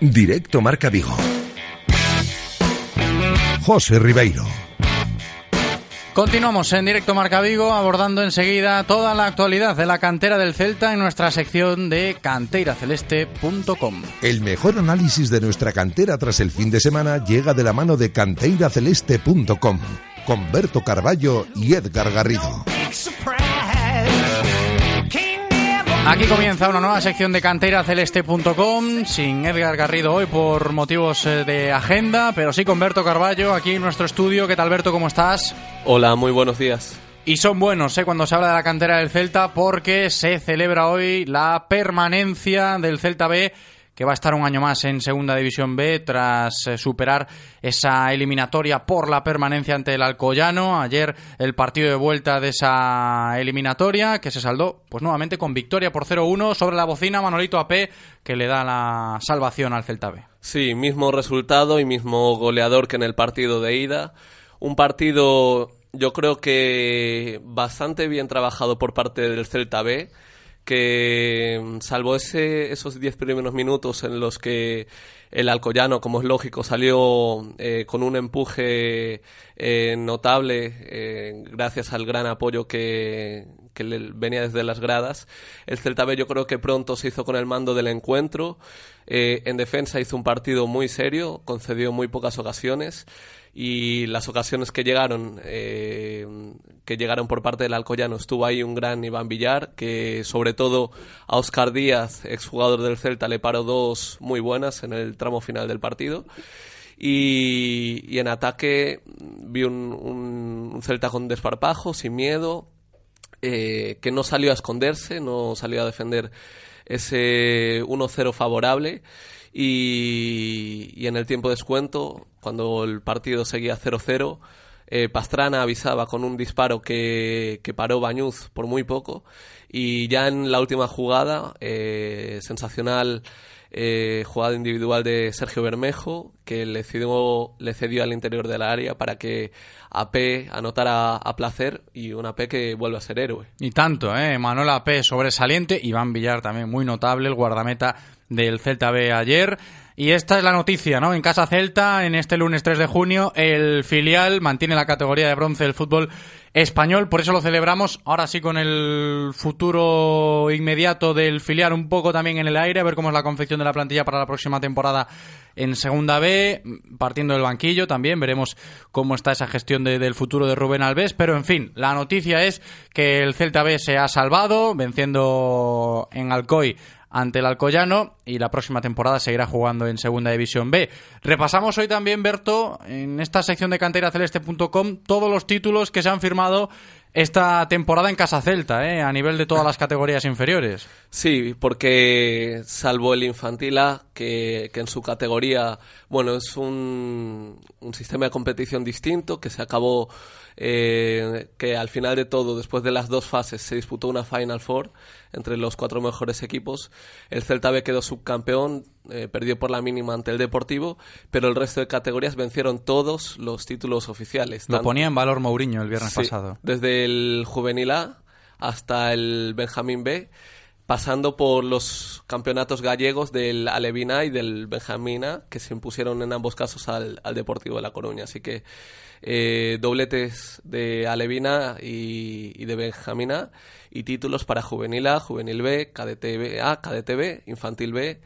Directo Marca Vigo. José Ribeiro. Continuamos en directo Marca Vigo abordando enseguida toda la actualidad de la cantera del Celta en nuestra sección de canteiraceleste.com. El mejor análisis de nuestra cantera tras el fin de semana llega de la mano de canteiraceleste.com con Berto Carballo y Edgar Garrido. Aquí comienza una nueva sección de canteiraceleste.com sin Edgar Garrido hoy por motivos de agenda, pero sí con Berto Carballo aquí en nuestro estudio. ¿Qué tal Berto? ¿Cómo estás? Hola, muy buenos días. Y son buenos ¿eh? cuando se habla de la cantera del Celta porque se celebra hoy la permanencia del Celta B que va a estar un año más en Segunda División B tras eh, superar esa eliminatoria por la permanencia ante el Alcoyano. Ayer el partido de vuelta de esa eliminatoria que se saldó pues nuevamente con victoria por 0-1 sobre la bocina Manolito AP que le da la salvación al Celta B. Sí, mismo resultado y mismo goleador que en el partido de ida. Un partido yo creo que bastante bien trabajado por parte del Celta B que salvo ese, esos 10 primeros minutos en los que el Alcoyano, como es lógico, salió eh, con un empuje eh, notable eh, gracias al gran apoyo que, que le venía desde las gradas. El Celta B yo creo que pronto se hizo con el mando del encuentro. en defensa hizo un partido muy serio, concedió muy pocas ocasiones y las ocasiones que llegaron eh, que llegaron por parte del Alcoyano. Estuvo ahí un gran Iván Villar que sobre todo a Oscar Díaz exjugador del Celta le paró dos muy buenas en el tramo final del partido. Y, en ataque vi un, Celta con desparpajo sin miedo eh, que no salió a esconderse no salió a defender ese 1-0 favorable. Y, en el tiempo de descuento, cuando el partido seguía 0-0, eh, Pastrana avisaba con un disparo que, que, paró Bañuz por muy poco y ya en la última jugada, eh, sensacional eh, jugada individual de Sergio Bermejo, que le cedió, le cedió al interior del área para que AP anotara a placer y un AP que vuelve a ser héroe. Y tanto, ¿eh? Manuel AP sobresaliente, Iván Villar también muy notable, el guardameta del Celta B ayer. Y esta es la noticia, ¿no? En Casa Celta, en este lunes 3 de junio, el filial mantiene la categoría de bronce del fútbol español, por eso lo celebramos. Ahora sí con el futuro inmediato del filial un poco también en el aire, a ver cómo es la confección de la plantilla para la próxima temporada en Segunda B, partiendo del banquillo también, veremos cómo está esa gestión del futuro de Rubén Alves, pero en fin, la noticia es que el Celta B se ha salvado, venciendo en Alcoy ante el Alcoyano y la próxima temporada seguirá jugando en Segunda División B. Repasamos hoy también, Berto, en esta sección de canteraceleste.com todos los títulos que se han firmado esta temporada en Casa Celta, ¿eh? a nivel de todas las categorías inferiores. Sí, porque salvo el Infantil A, que, que en su categoría, bueno, es un, un sistema de competición distinto, que se acabó eh, que al final de todo, después de las dos fases, se disputó una Final Four entre los cuatro mejores equipos. El Celta B quedó subcampeón, eh, perdió por la mínima ante el Deportivo, pero el resto de categorías vencieron todos los títulos oficiales. Lo ponía en valor Mourinho el viernes pasado. Desde el Juvenil A hasta el Benjamín B pasando por los campeonatos gallegos del Alevina y del Benjamina, que se impusieron en ambos casos al, al Deportivo de La Coruña. Así que eh, dobletes de Alevina y, de Benjamina y títulos para Juvenil A, Juvenil B, KDT A, B, Infantil B,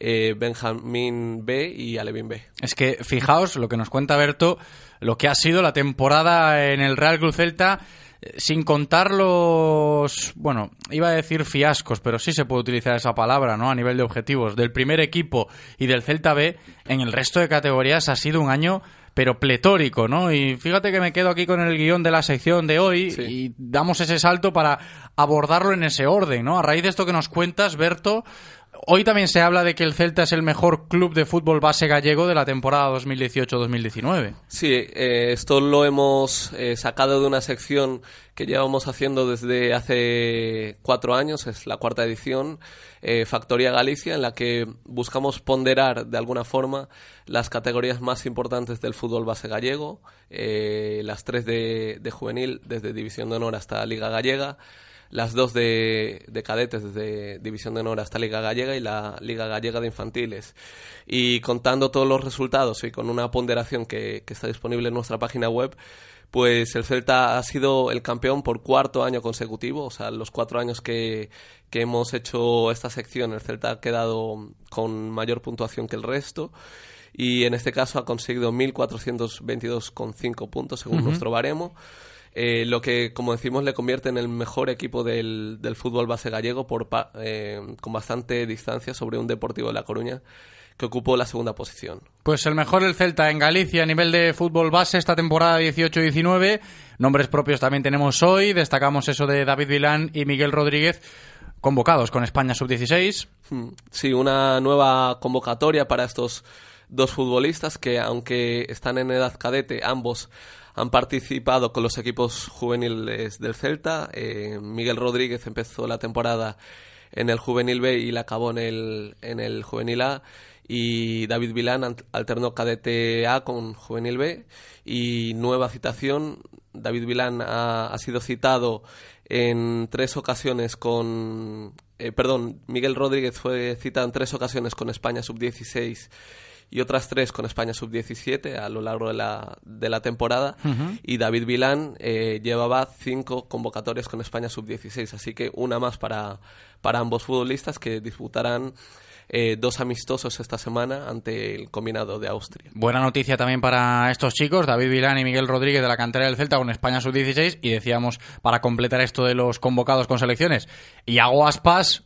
eh, Benjamín B y Alevín B. Es que fijaos lo que nos cuenta Berto, lo que ha sido la temporada en el Real Cruz Celta eh, sin contar los, bueno, iba a decir fiascos, pero sí se puede utilizar esa palabra, ¿no? A nivel de objetivos del primer equipo y del Celta B, en el resto de categorías ha sido un año pero pletórico, ¿no? Y fíjate que me quedo aquí con el guion de la sección de hoy y damos ese salto para abordarlo en ese orden, ¿no? A raíz de esto que nos cuentas, Berto, Hoy también se habla de que el Celta es el mejor club de fútbol base gallego de la temporada 2018-2019. Sí, eh, esto lo hemos eh, sacado de una sección que llevamos haciendo desde hace cuatro años, es la cuarta edición, eh, Factoría Galicia, en la que buscamos ponderar de alguna forma las categorías más importantes del fútbol base gallego, las tres de juvenil, desde División de Honor hasta Liga Gallega las dos de, de, cadetes desde División de Honor hasta Liga Gallega y la Liga Gallega de Infantiles. Y contando todos los resultados y con una ponderación que, que está disponible en nuestra página web, pues el Celta ha sido el campeón por cuarto año consecutivo, o sea, los cuatro años que, que hemos hecho esta sección, el Celta ha quedado con mayor puntuación que el resto y en este caso ha conseguido 1.422,5 puntos según nuestro baremo. Eh, lo que, como decimos, le convierte en el mejor equipo del, del fútbol base gallego por, eh, con bastante distancia sobre un Deportivo de La Coruña que ocupó la segunda posición. Pues el mejor el Celta en Galicia a nivel de fútbol base esta temporada 18-19. Nombres propios también tenemos hoy. Destacamos eso de David Vilán y Miguel Rodríguez convocados con España sub-16. Hmm. Sí, una nueva convocatoria para estos dos futbolistas que, aunque están en edad cadete, ambos han participado con los equipos juveniles del Celta. Eh, Miguel Rodríguez empezó la temporada en el Juvenil B y la acabó en el, en el Juvenil A. Y David Vilán alternó cadete A con Juvenil B. Y nueva citación, David Vilán ha, sido citado en tres ocasiones con... Eh, perdón, Miguel Rodríguez fue citado en tres ocasiones con España sub-16 y otras tres con España sub-17 a lo largo de la, de la temporada. Y David Vilán eh, llevaba cinco convocatorias con España sub-16, así que una más para, para ambos futbolistas que disputarán eh, dos amistosos esta semana ante el combinado de Austria. Buena noticia también para estos chicos, David Vilán y Miguel Rodríguez de la cantera del Celta con España sub-16 y decíamos para completar esto de los convocados con selecciones, Iago Aspas,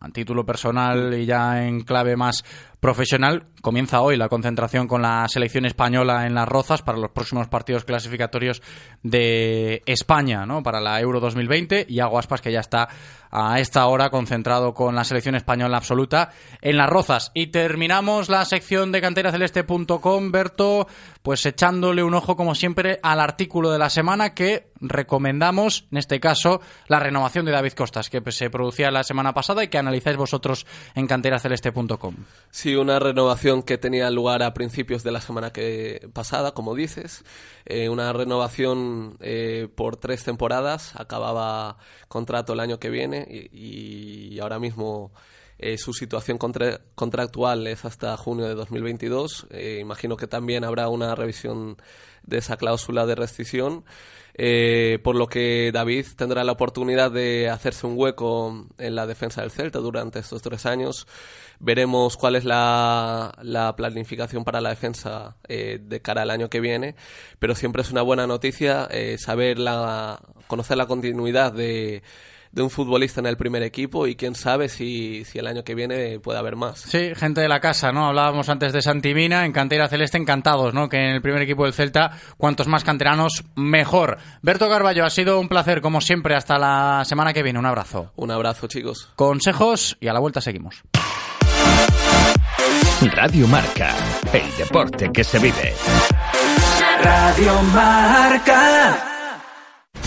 a título personal y ya en clave más profesional. Comienza hoy la concentración con la selección española en las Rozas para los próximos partidos clasificatorios de España, ¿no? Para la Euro 2020 y Aguaspas que ya está a esta hora concentrado con la selección española absoluta en las Rozas. Y terminamos la sección de canteraceleste.com, Berto, pues echándole un ojo como siempre al artículo de la semana que recomendamos, en este caso, la renovación de David Costas, que se producía la semana pasada y que analizáis vosotros en canteraceleste.com. Sí, una renovación que tenía lugar a principios de la semana que pasada, como dices. Eh, una renovación eh, por tres temporadas. Acababa contrato el año que viene y, y ahora mismo eh, su situación contra, contractual es hasta junio de 2022. Eh, imagino que también habrá una revisión de esa cláusula de rescisión. Eh, por lo que David tendrá la oportunidad de hacerse un hueco en la defensa del Celta durante estos tres años. Veremos cuál es la, la planificación para la defensa de cara al año que viene, pero siempre es una buena noticia saber la, conocer la continuidad de de un futbolista en el primer equipo y quién sabe si, si el año que viene puede haber más. Sí, gente de la casa, ¿no? Hablábamos antes de Santimina, en Cantera Celeste encantados, ¿no? Que en el primer equipo del Celta, cuantos más canteranos, mejor. Berto Carballo, ha sido un placer, como siempre, hasta la semana que viene. Un abrazo. Un abrazo, chicos. Consejos y a la vuelta seguimos. Radio Marca, el deporte que se vive. Radio Marca.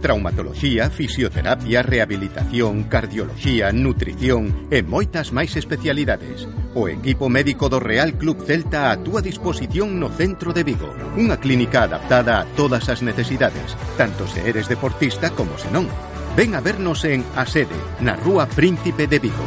Traumatología, fisioterapia, rehabilitación, cardiología, nutrición e moitas máis especialidades. O equipo médico do Real Club Celta a túa disposición no centro de Vigo. Unha clínica adaptada a todas as necesidades, tanto se eres deportista como se non. Ven a vernos en A Sede, na Rúa Príncipe de Vigo.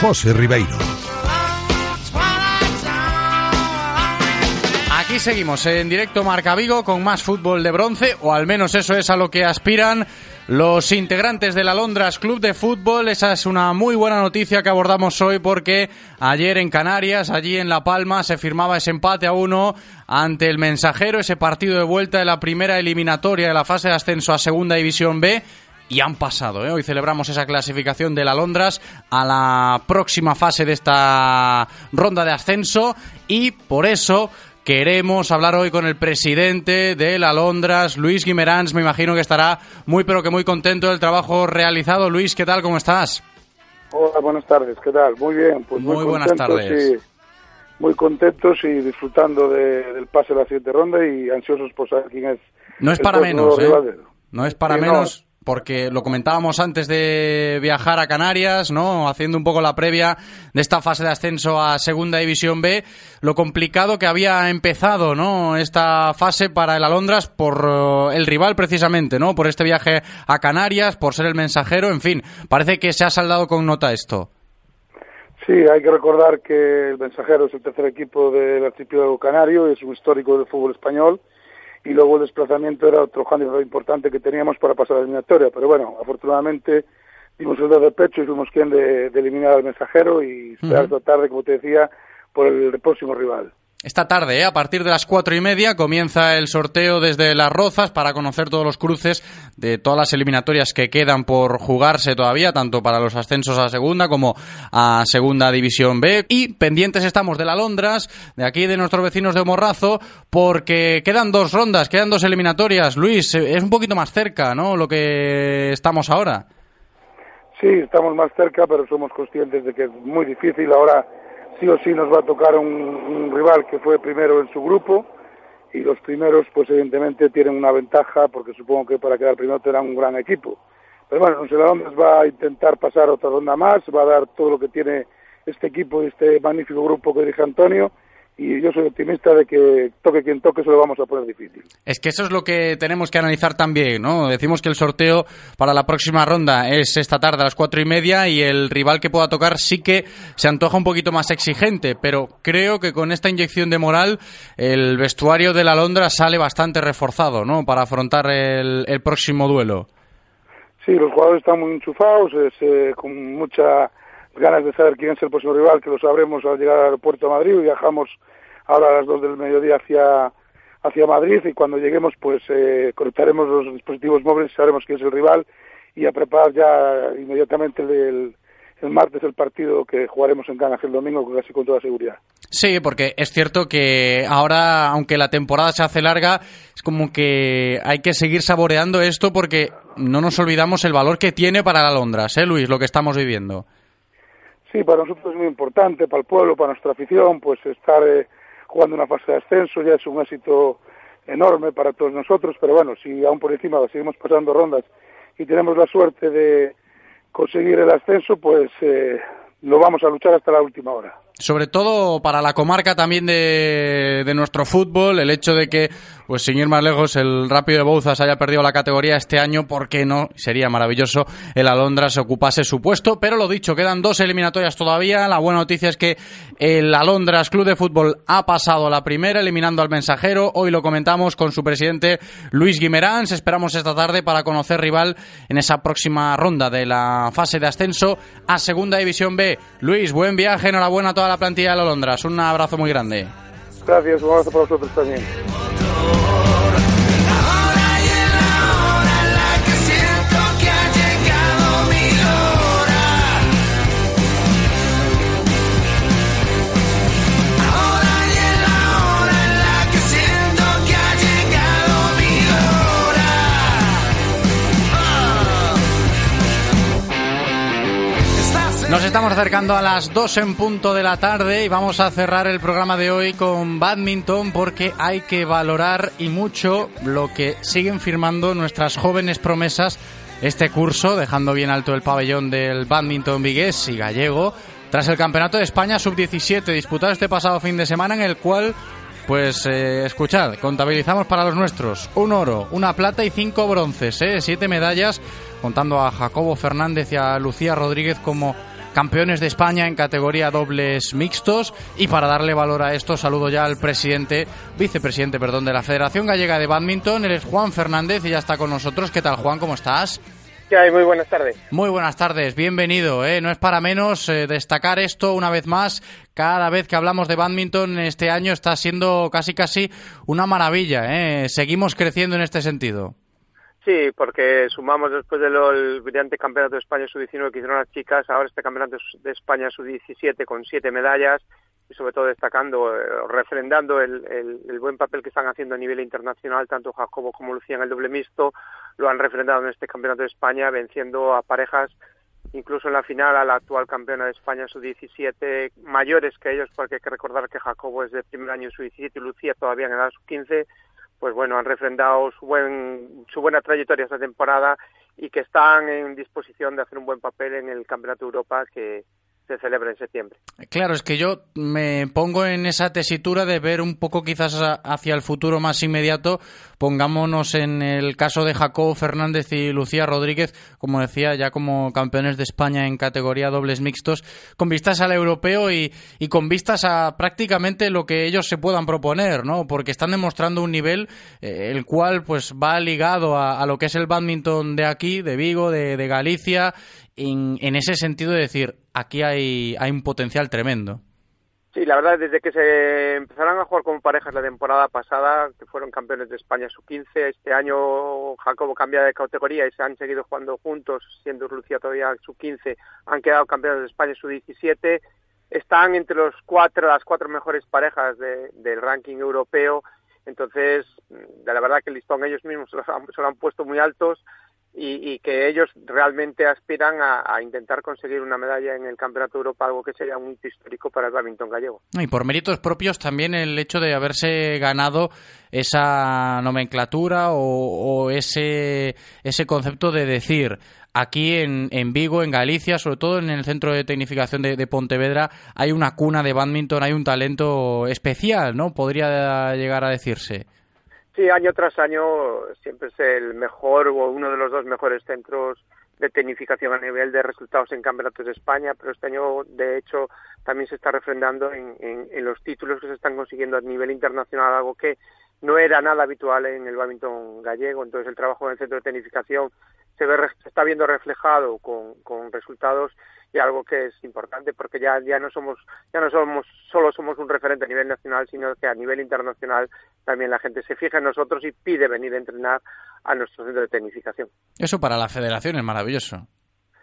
José Ribeiro. Aquí seguimos en directo Marca Vigo con más fútbol de bronce, o al menos eso es a lo que aspiran los integrantes del Alondras Club de Fútbol. Esa es una muy buena noticia que abordamos hoy porque ayer en Canarias, allí en La Palma, se firmaba ese empate a uno ante el mensajero, ese partido de vuelta de la primera eliminatoria de la fase de ascenso a Segunda División B y han pasado. ¿eh? Hoy celebramos esa clasificación del Alondras a la próxima fase de esta ronda de ascenso y por eso queremos hablar hoy con el presidente del Alondras, Luis Guimerans. Me imagino que estará muy pero que muy contento del trabajo realizado. Luis, ¿qué tal? ¿Cómo estás? Hola, buenas tardes. ¿Qué tal? Muy bien. Pues muy, muy buenas tardes. Y muy contentos y disfrutando de, del pase de la siguiente ronda y ansiosos por saber quién es. No es para menos, ¿eh? No es para menos. Porque lo comentábamos antes de viajar a Canarias, ¿no? Haciendo un poco la previa de esta fase de ascenso a Segunda División B, lo complicado que había empezado, ¿no? Esta fase para el Alondras por eh, el rival precisamente, ¿no? Por este viaje a Canarias, por ser el mensajero, en fin, parece que se ha saldado con nota esto. Sí, hay que recordar que el Mensajero es el tercer equipo del archipiélago canario, es un histórico del fútbol español y luego el desplazamiento era otro handicap importante que teníamos para pasar a la eliminatoria. Pero bueno, afortunadamente dimos el dedo de pecho y fuimos quien de, eliminar al Mensajero y esperar esta tarde, como te decía, por el próximo rival. Esta tarde, ¿eh? a partir de las cuatro y media, comienza el sorteo desde Las Rozas para conocer todos los cruces de todas las eliminatorias que quedan por jugarse todavía, tanto para los ascensos a segunda como a segunda división B. Y pendientes estamos de la Londras, de aquí de nuestros vecinos de Morrazo, porque quedan dos rondas, quedan dos eliminatorias. Luis, eh, es un poquito más cerca, ¿no? Lo que estamos ahora. Sí, estamos más cerca, pero somos conscientes de que es muy difícil ahora sí o sí nos va a tocar un, rival que fue primero en su grupo y los primeros pues evidentemente tienen una ventaja porque supongo que para quedar primero tendrán un gran equipo. Pero bueno, Londres va a intentar pasar otra ronda más, va a dar todo lo que tiene este equipo y este magnífico grupo que dirige Antonio y yo soy optimista de que toque quien toque se lo vamos a poner difícil. Es que eso es lo que tenemos que analizar también, ¿no? Decimos que el sorteo para la próxima ronda es esta tarde a las cuatro y media y el rival que pueda tocar sí que se antoja un poquito más exigente, pero creo que con esta inyección de moral el vestuario de la Londra sale bastante reforzado, ¿no? Para afrontar el, próximo duelo. Sí, los jugadores están muy enchufados, eh, con mucha ganas de saber quién es el próximo rival, que lo sabremos al llegar al aeropuerto de Madrid y viajamos ahora a las dos del mediodía hacia, hacia Madrid y cuando lleguemos pues eh, conectaremos los dispositivos móviles, sabremos quién es el rival y a preparar ya inmediatamente el, el martes el partido que jugaremos en Cannes el domingo casi con toda seguridad. Sí, porque es cierto que ahora, aunque la temporada se hace larga, es como que hay que seguir saboreando esto porque no nos olvidamos el valor que tiene para la Londras, ¿eh, Luis? Lo que estamos viviendo. Sí, para nosotros es muy importante, para el pueblo, para nuestra afición, pues estar eh, jugando una fase de ascenso ya es un éxito enorme para todos nosotros, pero bueno, si aún por encima seguimos pasando rondas y tenemos la suerte de conseguir el ascenso, pues eh, lo vamos a luchar hasta la última hora. Sobre todo para la comarca también de, de, nuestro fútbol, el hecho de que, pues sin ir más lejos, el Rápido de Bouzas haya perdido la categoría este año, ¿por qué no? Sería maravilloso el Alondra se ocupase su puesto, pero lo dicho, quedan dos eliminatorias todavía. La buena noticia es que el Alondras Club de Fútbol ha pasado la primera, eliminando al mensajero. Hoy lo comentamos con su presidente Luis Guimerans. Esperamos esta tarde para conocer rival en esa próxima ronda de la fase de ascenso a Segunda División B. Luis, buen viaje, enhorabuena a toda la plantilla de Londras. Un abrazo muy grande. Gracias, un abrazo para vosotros también. Estamos acercando a las 2 en punto de la tarde y vamos a cerrar el programa de hoy con badminton porque hay que valorar y mucho lo que siguen firmando nuestras jóvenes promesas este curso, dejando bien alto el pabellón del badminton vigués y gallego, tras el Campeonato de España Sub-17 disputado este pasado fin de semana en el cual pues eh, escuchad, contabilizamos para los nuestros un oro, una plata y cinco bronces, ¿eh? siete medallas, contando a Jacobo Fernández y a Lucía Rodríguez como campeones de España en categoría dobles mixtos. Y para darle valor a esto, saludo ya al presidente, vicepresidente, perdón, de la Federación Gallega de Badminton. Él es Juan Fernández y ya está con nosotros. ¿Qué tal, Juan? ¿Cómo estás? ¿Qué hay? Muy buenas tardes. Muy buenas tardes, bienvenido. ¿eh? No es para menos eh, destacar esto una vez más. Cada vez que hablamos de badminton este año está siendo casi casi una maravilla. ¿eh? Seguimos creciendo en este sentido. Sí, porque sumamos después del brillante campeonato de España sub-19 que hicieron las chicas, ahora este campeonato de España sub-17 con siete medallas y sobre todo destacando, eh, refrendando el, el, buen papel que están haciendo a nivel internacional, tanto Jacobo como Lucía en el doble mixto, lo han refrendado en este Campeonato de España, venciendo a parejas, incluso en la final, a la actual campeona de España, su 17, mayores que ellos, porque hay que recordar que Jacobo es de primer año su 17 y Lucía todavía en edad su 15, pues bueno, han refrendado su, buen, su buena trayectoria esta temporada y que están en disposición de hacer un buen papel en el Campeonato de Europa que, celebra en septiembre. Claro, es que yo me pongo en esa tesitura de ver un poco quizás hacia el futuro más inmediato. Pongámonos en el caso de Jacobo Fernández y Lucía Rodríguez, como decía, ya como campeones de España en categoría dobles mixtos, con vistas al europeo y, con vistas a prácticamente lo que ellos se puedan proponer, ¿no? Porque están demostrando un nivel eh, el cual pues va ligado a, lo que es el badminton de aquí, de Vigo, de Galicia en, ese sentido de decir, aquí hay, un potencial tremendo. Sí, la verdad, desde que se empezaron a jugar como parejas la temporada pasada, que fueron campeones de España sub-15, este año Jacobo cambia de categoría y se han seguido jugando juntos, siendo Lucía todavía sub-15, han quedado campeones de España sub-17, están entre los cuatro, las cuatro mejores parejas del ranking europeo, entonces, de la verdad que el listón ellos mismos se lo han puesto muy altos, y, que ellos realmente aspiran a, intentar conseguir una medalla en el Campeonato de Europa, algo que sería un histórico para el badminton gallego. Y por méritos propios también el hecho de haberse ganado esa nomenclatura o, ese, ese concepto de decir aquí en, en, Vigo, en Galicia, sobre todo en el centro de tecnificación de, de, Pontevedra, hay una cuna de badminton, hay un talento especial, ¿no? Podría llegar a decirse. Sí, año tras año siempre es el mejor o uno de los dos mejores centros de tecnificación a nivel de resultados en campeonatos de España, pero este año, de hecho, también se está refrendando en, en, los títulos que se están consiguiendo a nivel internacional, algo que no era nada habitual en el badminton gallego. Entonces, el trabajo en el centro de tecnificación se, ve, se está viendo reflejado con, con resultados y algo que es importante porque ya ya no somos ya no somos solo somos un referente a nivel nacional sino que a nivel internacional también la gente se fija en nosotros y pide venir a entrenar a nuestro centro de tecnificación. Eso para la federación es maravilloso.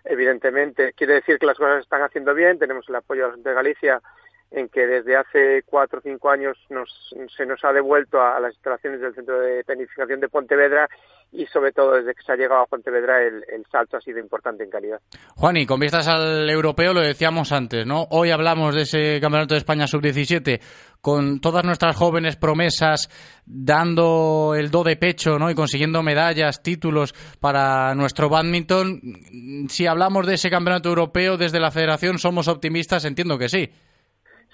Evidentemente quiere decir que las cosas se están haciendo bien tenemos el apoyo de Galicia en que desde hace cuatro o cinco años nos, se nos ha devuelto a, las instalaciones del Centro de Tecnificación de Pontevedra y sobre todo desde que se ha llegado a Pontevedra el, salto ha sido importante en calidad. Juan, y con vistas al europeo lo decíamos antes, ¿no? Hoy hablamos de ese Campeonato de España Sub-17 con todas nuestras jóvenes promesas dando el do de pecho, ¿no? Y consiguiendo medallas, títulos para nuestro badminton. Si hablamos de ese Campeonato Europeo desde la Federación, ¿somos optimistas? Entiendo que sí.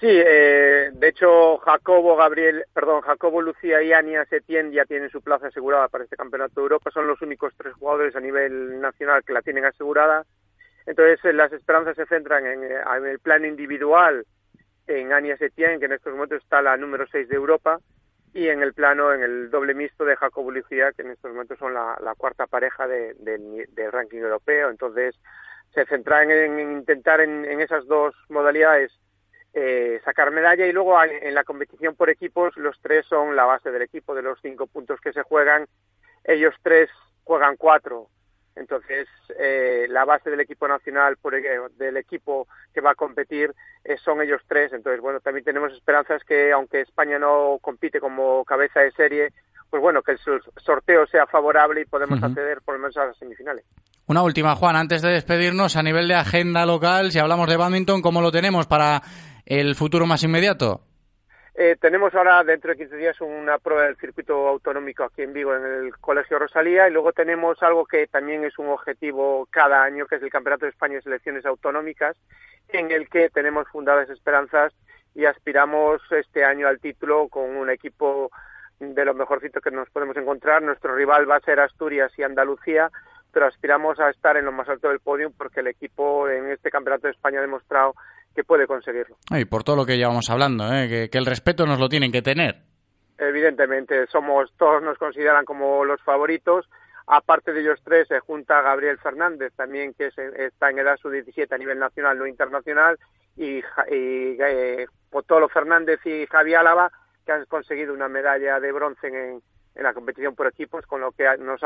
Sí, eh, de hecho Jacobo, Gabriel, perdón, Jacobo, Lucía y Ania Setién ya tienen su plaza asegurada para este Campeonato de Europa. Son los únicos tres jugadores a nivel nacional que la tienen asegurada. Entonces eh, las esperanzas se centran en, eh, el plano individual en Ania Setién, que en estos momentos está la número 6 de Europa, y en el plano, en el doble mixto de Jacobo Lucía, que en estos momentos son la, cuarta pareja del ranking europeo. Entonces se centran en, intentar en esas dos modalidades eh, sacar medalla y luego en la competición por equipos los tres son la base del equipo de los cinco puntos que se juegan. Ellos tres juegan cuatro. Entonces eh, la base del equipo nacional por, del equipo que va a competir eh, son ellos tres. Entonces bueno también tenemos esperanzas que aunque España no compite como cabeza de serie pues bueno que el sorteo sea favorable y podemos acceder por lo menos a las semifinales. Una última, Juan, antes de despedirnos, a nivel de agenda local, si hablamos de badminton, ¿cómo lo tenemos para el futuro más inmediato? Eh, tenemos ahora dentro de 15 días una prueba del circuito autonómico aquí en Vigo, en el Colegio Rosalía, y luego tenemos algo que también es un objetivo cada año, que es el Campeonato de España de Selecciones Autonómicas, en el que tenemos fundadas esperanzas y aspiramos este año al título con un equipo de lo mejorcito que nos podemos encontrar. Nuestro rival va a ser Asturias y Andalucía, pero aspiramos a estar en lo más alto del podio porque el equipo en este Campeonato de España ha demostrado que puede conseguirlo. Y por todo lo que llevamos hablando, ¿eh? que, el respeto nos lo tienen que tener. Evidentemente, somos todos nos consideran como los favoritos. Aparte de ellos tres, se junta Gabriel Fernández, también que está en edad sub-17 a nivel nacional, no internacional, y, eh, Potolo Fernández y Javi Álava, que han conseguido una medalla de bronce en, en la competición por equipos, con lo que nos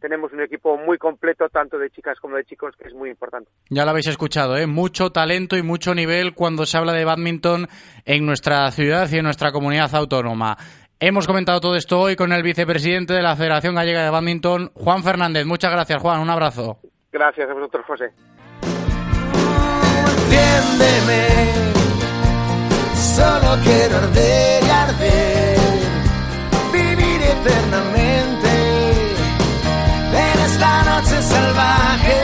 tenemos un equipo muy completo, tanto de chicas como de chicos, que es muy importante. Ya lo habéis escuchado, ¿eh? mucho talento y mucho nivel cuando se habla de badminton en nuestra ciudad y en nuestra comunidad autónoma. Hemos comentado todo esto hoy con el vicepresidente de la Federación Gallega de Badminton, Juan Fernández. Muchas gracias, Juan. Un abrazo. Gracias a vosotros, José. solo quiero arder y arder, vivir eternamente en esta noche salvaje.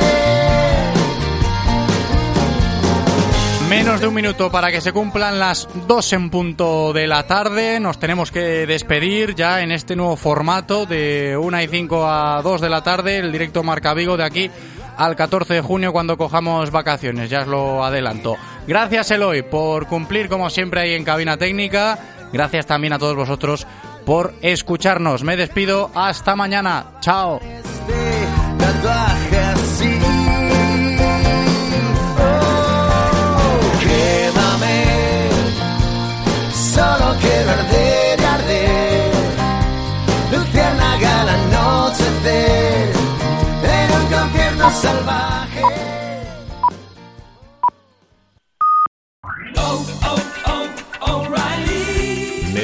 Menos de un minuto para que se cumplan las dos en punto de la tarde. Nos tenemos que despedir ya en este nuevo formato de una y cinco a dos de la tarde. El directo Marca Vigo de aquí al 14 de junio cuando cojamos vacaciones. Ya os lo adelanto. Gracias Eloy por cumplir como siempre ahí en cabina técnica. Gracias también a todos vosotros por escucharnos. Me despido. Hasta mañana. Chao. solo quiero arder y arder. Luciérnaga al anochecer en un concierto salvaje.